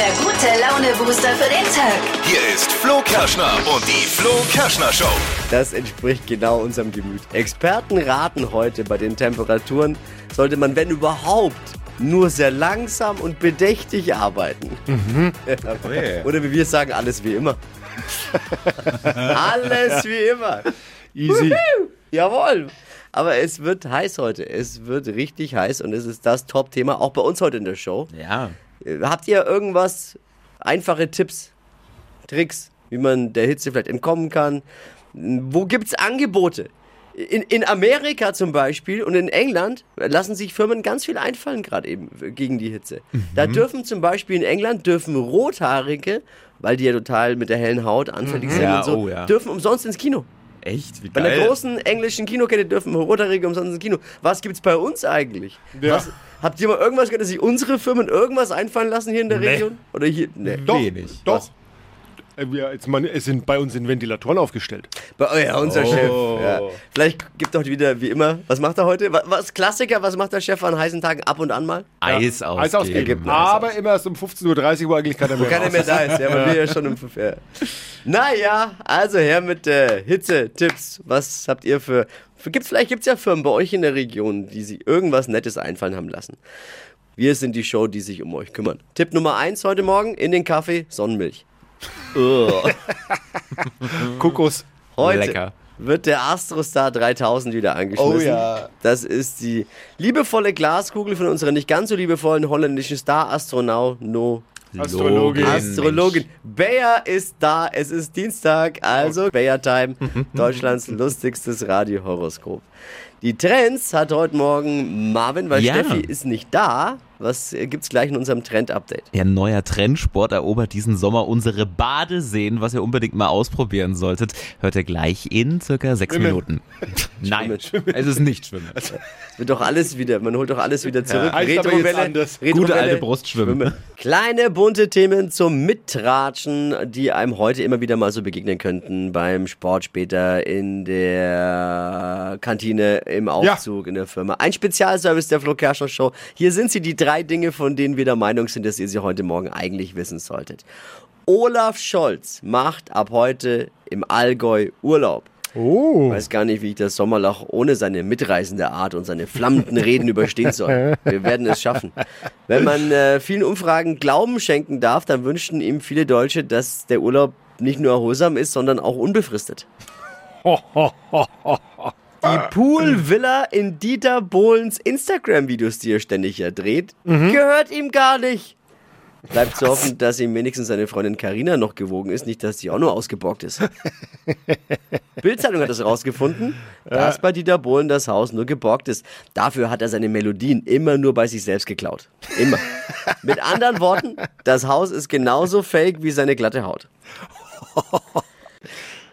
der gute Laune-Booster für den Tag. Hier ist Flo Kerschner und die Flo Kerschner Show. Das entspricht genau unserem Gemüt. Experten raten heute, bei den Temperaturen sollte man, wenn überhaupt, nur sehr langsam und bedächtig arbeiten. Oder wie wir sagen, alles wie immer. alles wie immer. Easy. Jawohl. Aber es wird heiß heute. Es wird richtig heiß und es ist das Top-Thema, auch bei uns heute in der Show. Ja. Habt ihr irgendwas, einfache Tipps, Tricks, wie man der Hitze vielleicht entkommen kann? Wo gibt's Angebote? In, in Amerika zum Beispiel und in England lassen sich Firmen ganz viel einfallen, gerade eben gegen die Hitze. Da dürfen zum Beispiel in England dürfen Rothaarige, weil die ja total mit der hellen Haut anfällig sind Ja, und so, oh ja. dürfen umsonst ins Kino. Echt? Wie Bei geil. einer großen englischen Kinokette dürfen Rothaarige umsonst ins Kino. Was gibt's bei uns eigentlich? Ja. Was, habt ihr mal irgendwas gehört, dass sich unsere Firmen irgendwas einfallen lassen hier in der Nee. Region? Oder hier? Nee. Doch, Wenig. doch. Was? Äh, Wir, jetzt mal, es sind bei uns sind Ventilatoren aufgestellt. Bei, oh ja, unser Oh. Chef. Ja. Vielleicht gibt doch wieder, wie immer, was macht er heute? Was, was Klassiker, was macht der Chef an heißen Tagen ab und an mal? Eis ausgeben. Eis ausgeben. Gibt Eis Aber immer erst um 15.30 Uhr, wo eigentlich keiner mehr keiner raus mehr ist. da ist. Ja, man will ja schon um fünf. Ja. Naja, also her mit äh, Hitze-Tipps. Was habt ihr für. für gibt's, vielleicht gibt es ja Firmen bei euch in der Region, die sich irgendwas Nettes einfallen haben lassen. Wir sind die Show, die sich um euch kümmern. Tipp Nummer eins heute Morgen in den Kaffee: Sonnenmilch. Kokos. Heute Lecker. wird der Astrostar 3000 wieder angeschmissen. Oh ja. Das ist die liebevolle Glaskugel von unserer nicht ganz so liebevollen holländischen Star-Astronaut No Astrologin. Astrologin. Bayer ist da. Es ist Dienstag, also Bayer Time, Deutschlands lustigstes Radiohoroskop. Die Trends hat heute Morgen Marvin, weil Ja. Steffi ist nicht da. Was gibt's gleich in unserem Trend-Update? Ja, neuer Trendsport erobert diesen Sommer unsere Badeseen, was ihr unbedingt mal ausprobieren solltet. Hört ihr gleich in circa sechs Schwimmen. Minuten. Nein, es ist nicht Schwimmen. Es wird doch alles wieder, man holt doch alles wieder zurück. jetzt anders. Gute alte Brustschwimmen. Kleine bunte Themen zum Mittratschen, die einem heute immer wieder mal so begegnen könnten. Beim Sport später, in der Kantine, im Aufzug, in der Firma. Ein Spezialservice der Flo Kerschner Show. Hier sind sie, die drei Dinge, von denen wir der Meinung sind, dass ihr sie heute Morgen eigentlich wissen solltet. Olaf Scholz macht ab heute im Allgäu Urlaub. Oh. Ich weiß gar nicht, wie ich das Sommerloch ohne seine mitreißende Art und seine flammenden Reden überstehen soll. Wir werden es schaffen. Wenn man äh, vielen Umfragen Glauben schenken darf, dann wünschten ihm viele Deutsche, dass der Urlaub nicht nur erholsam ist, sondern auch unbefristet. Die Poolvilla in Dieter Bohlens Instagram-Videos, die er ständig ja dreht, gehört ihm gar nicht. Bleibt zu hoffen, dass ihm wenigstens seine Freundin Karina noch gewogen ist, nicht, dass die auch nur ausgebockt ist. Bildzeitung hat das rausgefunden, dass bei Dieter Bohlen das Haus nur geborgt ist. Dafür hat er seine Melodien immer nur bei sich selbst geklaut. Immer. Mit anderen Worten, das Haus ist genauso fake wie seine glatte Haut.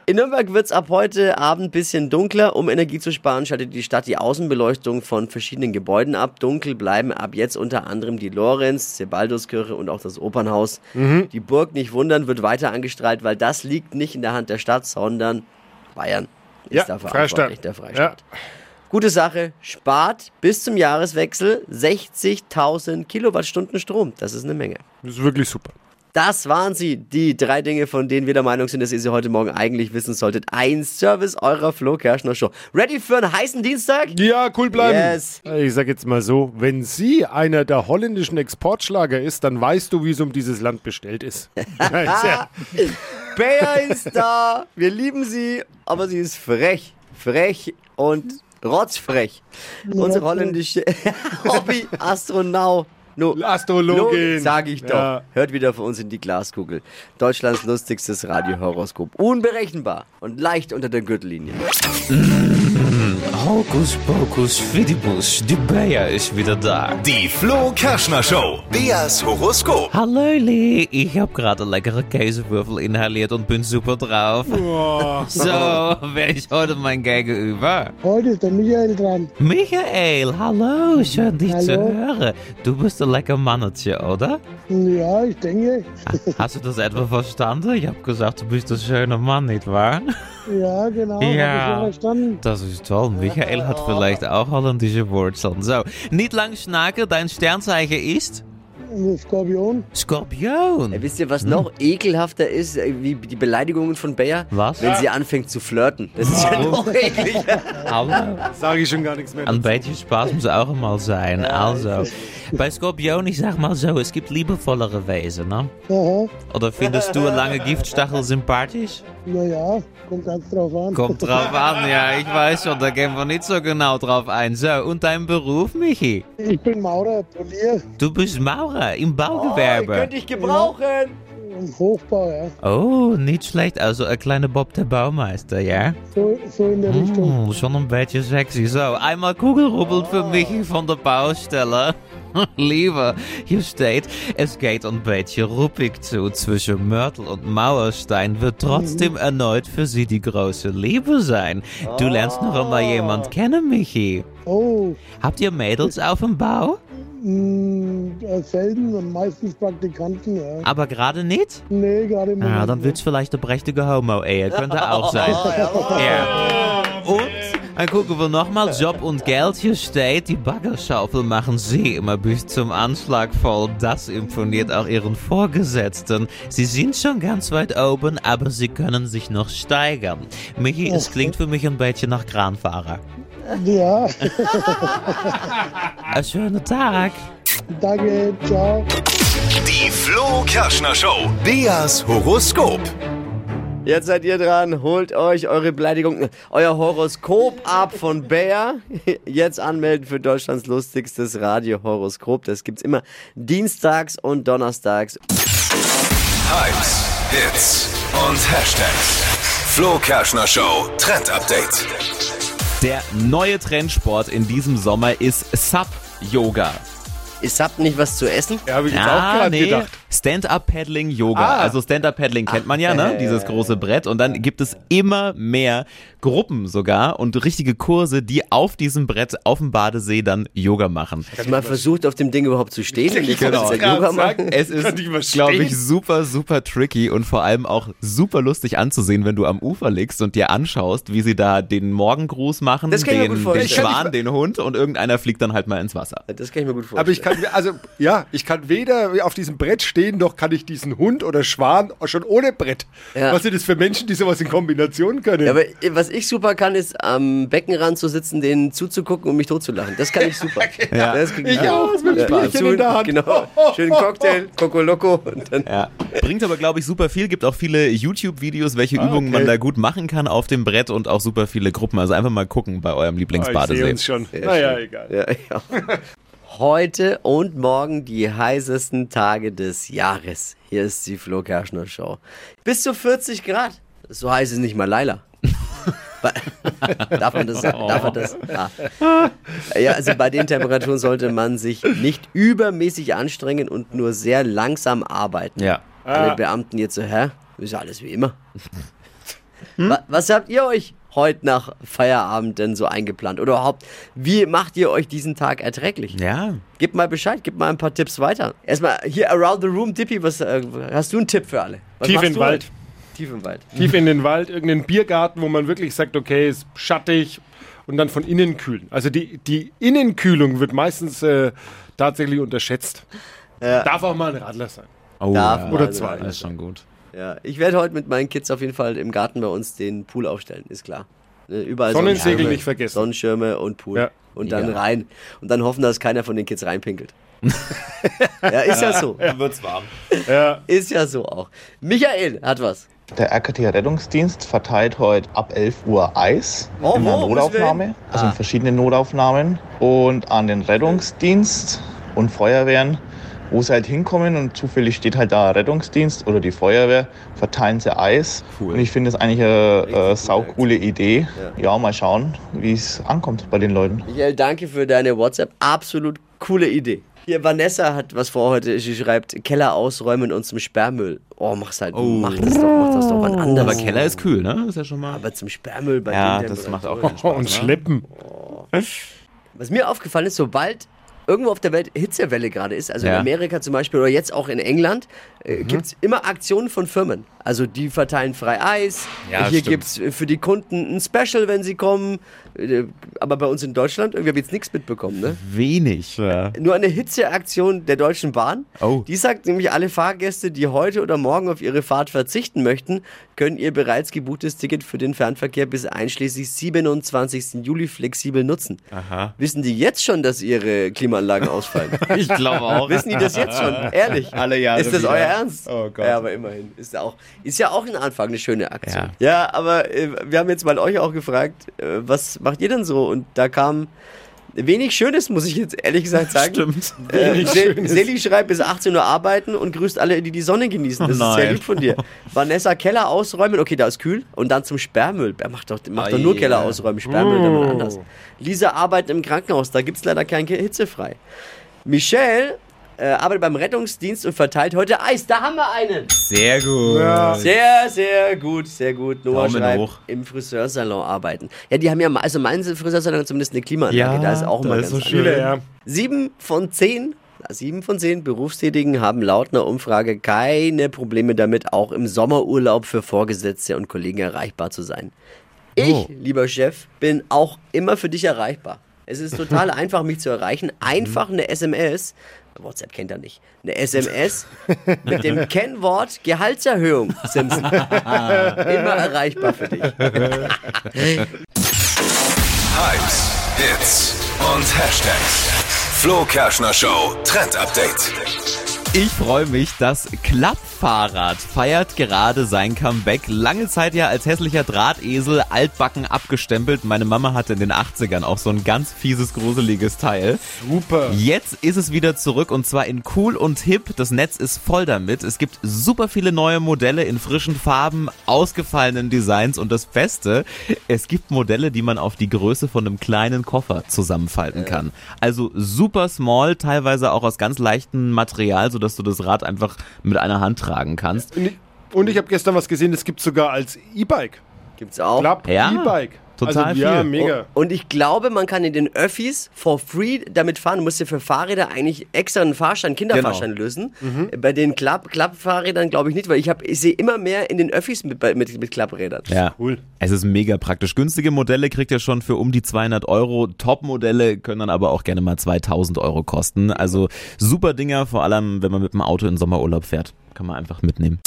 In Nürnberg wird es ab heute Abend ein bisschen dunkler. Um Energie zu sparen, schaltet die Stadt die Außenbeleuchtung von verschiedenen Gebäuden ab. Dunkel bleiben ab jetzt unter anderem die Lorenz, Sebalduskirche und auch das Opernhaus. Die Burg, nicht wundern, wird weiter angestrahlt, weil das liegt nicht in der Hand der Stadt, sondern Bayern ist Ja, da Freistaat. verantwortlich, der Freistaat. Gute Sache, spart bis zum Jahreswechsel 60.000 Kilowattstunden Strom. Das ist eine Menge. Das ist wirklich super. Das waren sie, die drei Dinge, von denen wir der Meinung sind, dass ihr sie heute Morgen eigentlich wissen solltet. Ein Service eurer Flo Kerschner Show. Ready für einen heißen Dienstag? Ja, cool bleiben. Yes. Ich sag jetzt mal so, wenn sie einer der holländischen Exportschlager ist, dann weißt du, wie es um dieses Land bestellt ist. Bayer ist da. Wir lieben sie, aber sie ist frech. Frech und rotzfrech. Unsere holländische Hobby-Astronaut. No, Astrologin. Sag ich doch. Ja. Hört wieder für uns in die Glaskugel. Deutschlands lustigstes Radiohoroskop. Unberechenbar und leicht unter der Gürtellinie. Hokus pokus fidibus, die Bayer ist wieder da. Die Flo Kerschner Show. Beas Horoskop. Hallöli, ich habe gerade leckere Käsewürfel inhaliert und bin super drauf. So, wer ist heute mein Gegenüber? Heute ist der Michael dran. Michael, hallo, schön dich zu Hallo. hören. Du bist ein lecker Mannetje, oder? Ja, ich denke. Hast du das etwa verstanden? Ich habe gesagt, du bist ein schöner Mann, nicht wahr? Ja, genau. Ja. Das ist toll. Michael hat vielleicht auch holländische Wurzeln. So, nicht lang schnacken, dein Sternzeichen ist... Skorpion. Skorpion. Ja, wisst ihr, was noch ekelhafter ist, äh, wie die Beleidigungen von Bayer? Was? Wenn sie anfängt zu flirten. Das ist ja noch ekliger. Aber Sage ich schon gar nichts mehr. ein beetje Spaß muss auch mal sein. Also, bei Skorpion, ich sag mal so, es gibt liebevollere Wesen, ne? Aha. Oder findest du lange Giftstachel sympathisch? Naja, kommt ganz drauf an. Kommt drauf an, ja, ich weiß schon, da gehen wir nicht so genau drauf ein. So, und dein Beruf, Michi? Ich bin Maurer, Polier Du bist Maurer im Oh, Baugewerbe. könnte ich gebrauchen. im Hochbau, ja. Oh, nicht schlecht. Also ein kleiner Bob der Baumeister, ja? So, so in der Richtung. Hm, schon ein beetje sexy. So, einmal Kugelrubbeln für Michi von der Baustelle. Lieber, hier steht, es geht ein beetje ruppig zu. Zwischen Mörtel und Mauerstein wird trotzdem erneut für sie die große Liebe sein. Du lernst noch einmal jemand kennen, Michi. Oh, Habt ihr Mädels auf dem Bau? Mh, äh, selten und meistens Praktikanten, ja. Aber gerade nicht? Nee, gerade im Ja, Moment dann nicht. wird's vielleicht eine prächtige Homo-Ehe. Könnte auch sein. ja. Und dann gucken wir nochmal Job und Geld. Hier steht, die Baggerschaufel machen sie immer bis zum Anschlag voll. Das imponiert auch ihren Vorgesetzten. Sie sind schon ganz weit oben, aber sie können sich noch steigern. Michi, es klingt für mich ein bisschen nach Kranfahrer. Ja, Einen schönen Tag. danke, ciao. Die Flo Kerschner Show. Beas Horoskop. Jetzt seid ihr dran. Holt euch eure Beleidigung, euer Horoskop ab von Bayer. Jetzt anmelden für Deutschlands lustigstes Radio-Horoskop. Das gibt's immer dienstags und donnerstags. Hypes, Hits und Hashtags. Flo Kerschner Show Trend Update. Der neue Trendsport in diesem Sommer ist Sub-Yoga. Ist habt nicht was zu essen? Ja, habe ich jetzt auch Ah, gerade nee. gedacht. Stand-Up-Paddling-Yoga. Ah. Also Stand-Up-Paddling kennt man ja, ne? Dieses große Brett. Und dann gibt es immer mehr Gruppen sogar und richtige Kurse, die auf diesem Brett auf dem Badesee dann Yoga machen. Hast du mal versucht, auf dem Ding überhaupt zu stehen? Und ich Genau. jetzt Yoga machen? Es ist, Kann glaube ich, super, super tricky und vor allem auch super lustig anzusehen, wenn du am Ufer liegst und dir anschaust, wie sie da den Morgengruß machen, Das kann ich mir den, den. Schwan, den Hund und irgendeiner fliegt dann halt mal ins Wasser. Das kann ich mir gut vorstellen. Aber ich kann, also, ja, ich kann weder auf diesem Brett stehen, noch kann ich diesen Hund oder Schwan schon ohne Brett. Ja. Was sind das für Menschen, die sowas in Kombination können? Ja, aber was ich super kann, ist am Beckenrand zu sitzen, denen zuzugucken und mich totzulachen. Das kann ich super. Ja. Das Ich auch, mit dem zu- in der Hand. Genau. Schönen Cocktail, Coco Loco und dann Ja. Bringt aber, glaube ich, super viel. Gibt auch viele YouTube-Videos, welche Übungen man okay. da gut machen kann auf dem Brett und auch super viele Gruppen. Also einfach mal gucken bei eurem Ah, ich sehe Lieblingsbadesee. uns schon. naja, egal. Ja, ja. Heute und morgen die heißesten Tage des Jahres. Hier ist die Flo Kerschner Show. Bis zu 40 Grad. So heiß ist nicht mal Laila. darf man das sagen? Darf man das? Ah. Ja, also bei den Temperaturen sollte man sich nicht übermäßig anstrengen und nur sehr langsam arbeiten. Ja. Alle Beamten jetzt so, hä? Ist ja alles wie immer. Wa- Was habt ihr euch heute nach Feierabend denn so eingeplant? Oder überhaupt, wie macht ihr euch diesen Tag erträglich? Ja. Gib mal Bescheid, gib mal ein paar Tipps weiter. Erstmal hier around the room, Tippi, was äh, hast du einen Tipp für alle? Was Tief in den Wald. heute? Tief im Wald. Tief in den Wald, irgendeinen Biergarten, wo man wirklich sagt, okay, ist schattig und dann von innen kühlen. Also die, die Innenkühlung wird meistens äh, tatsächlich unterschätzt. Darf auch mal ein Radler sein. Oh, Darf ja. Oder zwei. Das ist schon gut. Ja, ich werde heute mit meinen Kids auf jeden Fall im Garten bei uns den Pool aufstellen, ist klar. Ne, Überall Sonnensegel Sonnenschirme, nicht vergessen. Sonnenschirme und Pool. Ja. Und dann Ja. rein. Und dann hoffen, dass keiner von den Kids reinpinkelt. ja, ist ja so. Dann wird's warm. Ja, Ist ja so auch. Michael hat was. Der RKT-Rettungsdienst verteilt heute ab 11 Uhr Eis Oh, in der Notaufnahme, also Ah. in verschiedenen Notaufnahmen. Und an den Rettungsdienst und Feuerwehren, wo sie halt hinkommen und zufällig steht halt da Rettungsdienst oder die Feuerwehr, verteilen sie Eis. Cool. Und ich finde das eigentlich eine äh, saucoole Idee. Ja. mal schauen, wie es ankommt bei den Leuten. Michael, danke für deine WhatsApp. Absolut coole Idee. Hier, Vanessa hat was vor heute. Sie schreibt, Keller ausräumen und zum Sperrmüll. Oh, mach's halt. Mach das doch, mach das doch wann anders. Aber Keller ist kühl, ne? Ist ja schon mal. Aber zum Sperrmüll bei Ja, den das macht auch Spaß. und ne? schleppen. Was mir aufgefallen ist, sobald irgendwo auf der Welt Hitzewelle gerade ist, also Ja. in Amerika zum Beispiel oder jetzt auch in England, äh, Mhm. gibt's immer Aktionen von Firmen. Also die verteilen frei Eis. Ja, Hier stimmt. gibt's für die Kunden ein Special, wenn sie kommen. Äh, Aber bei uns in Deutschland, irgendwie habe ich jetzt nichts mitbekommen, ne? Wenig. Ja. Nur eine Hitzeaktion der Deutschen Bahn. Oh. Die sagt nämlich, alle Fahrgäste, die heute oder morgen auf ihre Fahrt verzichten möchten, können ihr bereits gebuchtes Ticket für den Fernverkehr bis einschließlich 27. Juli flexibel nutzen. Aha. Wissen die jetzt schon, dass ihre Klimaanlagen ausfallen? Ich glaube auch. Wissen die das jetzt schon? Ehrlich? Alle Jahre Ist das wieder. euer Ernst? Oh Gott. Ja, aber immerhin. Ist ja auch, ist ja auch ein Anfang eine schöne Aktion. Ja. Ja, aber äh, wir haben jetzt mal euch auch gefragt, äh, was macht ihr denn so? Und da kam wenig Schönes, muss ich jetzt ehrlich gesagt sagen. Stimmt. Äh, Se. Seli schreibt bis 18 Uhr arbeiten und grüßt alle, die die Sonne genießen. Das Oh ist sehr lieb von dir. Vanessa Keller ausräumen, okay, da ist kühl. Und dann zum Sperrmüll. Er macht doch, macht doch nur Keller ausräumen, Sperrmüll dann Oh. anders. Lisa arbeitet im Krankenhaus, da gibt es leider kein Hitzefrei. Michelle äh, arbeitet beim Rettungsdienst und verteilt heute Eis. Da haben wir einen. Sehr gut. Ja. Sehr, sehr gut, sehr gut. Noah Daumen schreibt, hoch. im Friseursalon arbeiten. Ja, die haben ja, also mein Friseursalon hat zumindest eine Klimaanlage. Ja, da ist auch mal ist ganz so schön. Ja. Sieben von zehn, sieben von zehn Berufstätigen haben laut einer Umfrage keine Probleme damit, auch im Sommerurlaub für Vorgesetzte und Kollegen erreichbar zu sein. Ich, Oh. lieber Chef, bin auch immer für dich erreichbar. Es ist total einfach, mich zu erreichen. Einfach eine SMS. WhatsApp kennt er nicht. Eine SMS mit dem Kennwort Gehaltserhöhung, Simpson. Immer erreichbar für dich. Hypes, Hits und Hashtags. Flo Kerschner Show Trend Update. Ich freue mich, das Klappfahrrad feiert gerade sein Comeback. Lange Zeit ja als hässlicher Drahtesel, altbacken abgestempelt. Meine Mama hatte in den 80ern auch so ein ganz fieses, gruseliges Teil. Super. Jetzt ist es wieder zurück und zwar in cool und hip. Das Netz ist voll damit. Es gibt super viele neue Modelle in frischen Farben, ausgefallenen Designs und das Beste, es gibt Modelle, die man auf die Größe von einem kleinen Koffer zusammenfalten kann. Also super small, teilweise auch aus ganz leichtem Material, sodass du das Rad einfach mit einer Hand tragen kannst. Und ich, ich habe gestern was gesehen, das gibt sogar als E-Bike. Gibt's auch. Klapp, Ja, E-Bike. Total also, Ja, viel. mega. Und ich glaube, man kann in den Öffis for free damit fahren. Du musst dir für Fahrräder eigentlich extra einen Fahrschein, Kinderfahrschein lösen. Bei den Klapp Klappfahrrädern glaube ich nicht, weil ich, hab- ich sehe immer mehr in den Öffis mit, mit, mit Klapprädern. Ja, Cool. Es ist mega praktisch. Günstige Modelle kriegt ihr schon für um die 200 Euro. Top-Modelle können dann aber auch gerne mal 2000 Euro kosten. Also super Dinger, vor allem wenn man mit dem Auto in Sommerurlaub fährt. Kann man einfach mitnehmen.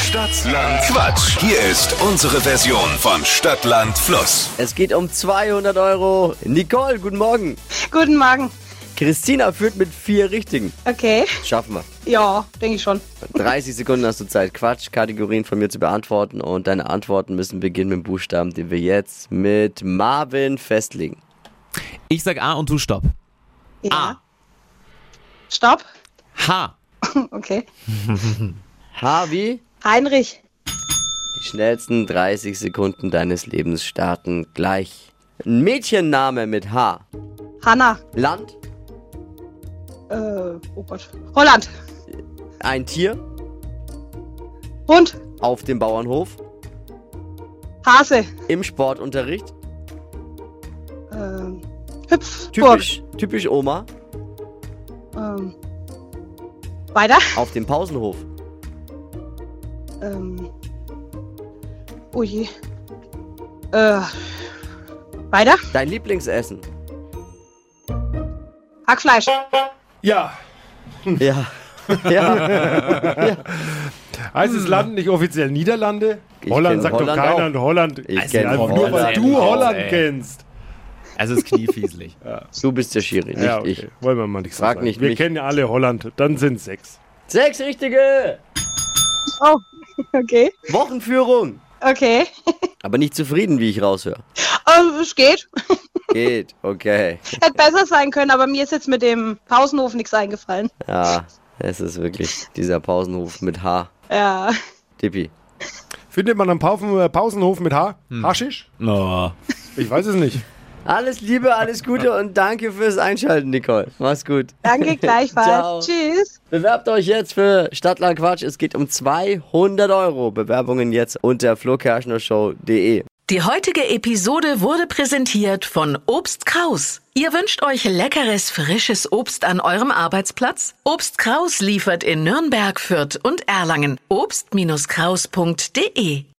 Stadtland Quatsch. Hier ist unsere Version von Stadtland Fluss. Es geht um 200 Euro. Nicole, guten Morgen. Guten Morgen. Christina führt mit vier Richtigen. Okay. Schaffen wir. Ja, denke ich schon. 30 Sekunden hast du Zeit, Quatsch-Kategorien von mir zu beantworten. Und deine Antworten müssen beginnen mit dem Buchstaben, den wir jetzt mit Marvin festlegen. Ich sag A und du Stopp. Ja. Ah. Stopp. H. Okay. Harvey, Heinrich. die schnellsten 30 Sekunden deines Lebens starten gleich. Ein Mädchenname mit H. Hanna. Land, Äh, oh Gott. Holland. ein Tier, Hund. auf dem Bauernhof, Hase. im Sportunterricht, Ähm, Hüpfburg. typisch, typisch Oma, Ähm, weiter. auf dem Pausenhof, Ähm, oh je. Äh, weiter. dein Lieblingsessen. Hackfleisch. Ja. Ja. ja. Heißt es Land nicht offiziell Niederlande? Ich Holland sagt Holland doch keiner auch. und Holland. Ich Also kenn einfach nur, weil Holland. du Holland Ey. kennst. Also ist kniefieslich. Du bist der Schiri, nicht Ja, okay. ich. Wollen wir mal nicht so Frag sagen. nicht Wir mich. kennen ja alle Holland. Dann sind sechs. Sechs richtige! Oh, okay. Wochenführung! Okay. Aber nicht zufrieden, wie ich raushöre. Ähm, es geht. Geht, okay. Hätte besser sein können, aber mir ist jetzt mit dem Pausenhof nichts eingefallen. Ja, es ist wirklich dieser Pausenhof mit H. Ja. Tippi. Findet man am Pausen, Pausenhof mit H? Hm. Haschisch? Oh. Ich weiß es nicht. Alles Liebe, alles Gute und danke fürs Einschalten, Nicole. Mach's gut. Danke gleichfalls. Ciao. Tschüss. Bewerbt euch jetzt für Stadtland Quatsch. Es geht um 200 Euro. Bewerbungen jetzt unter flokerschnershow.de. Die heutige Episode wurde präsentiert von Obst Kraus. Ihr wünscht euch leckeres, frisches Obst an eurem Arbeitsplatz? Obst Kraus liefert in Nürnberg, Fürth und Erlangen. Obst-Kraus.de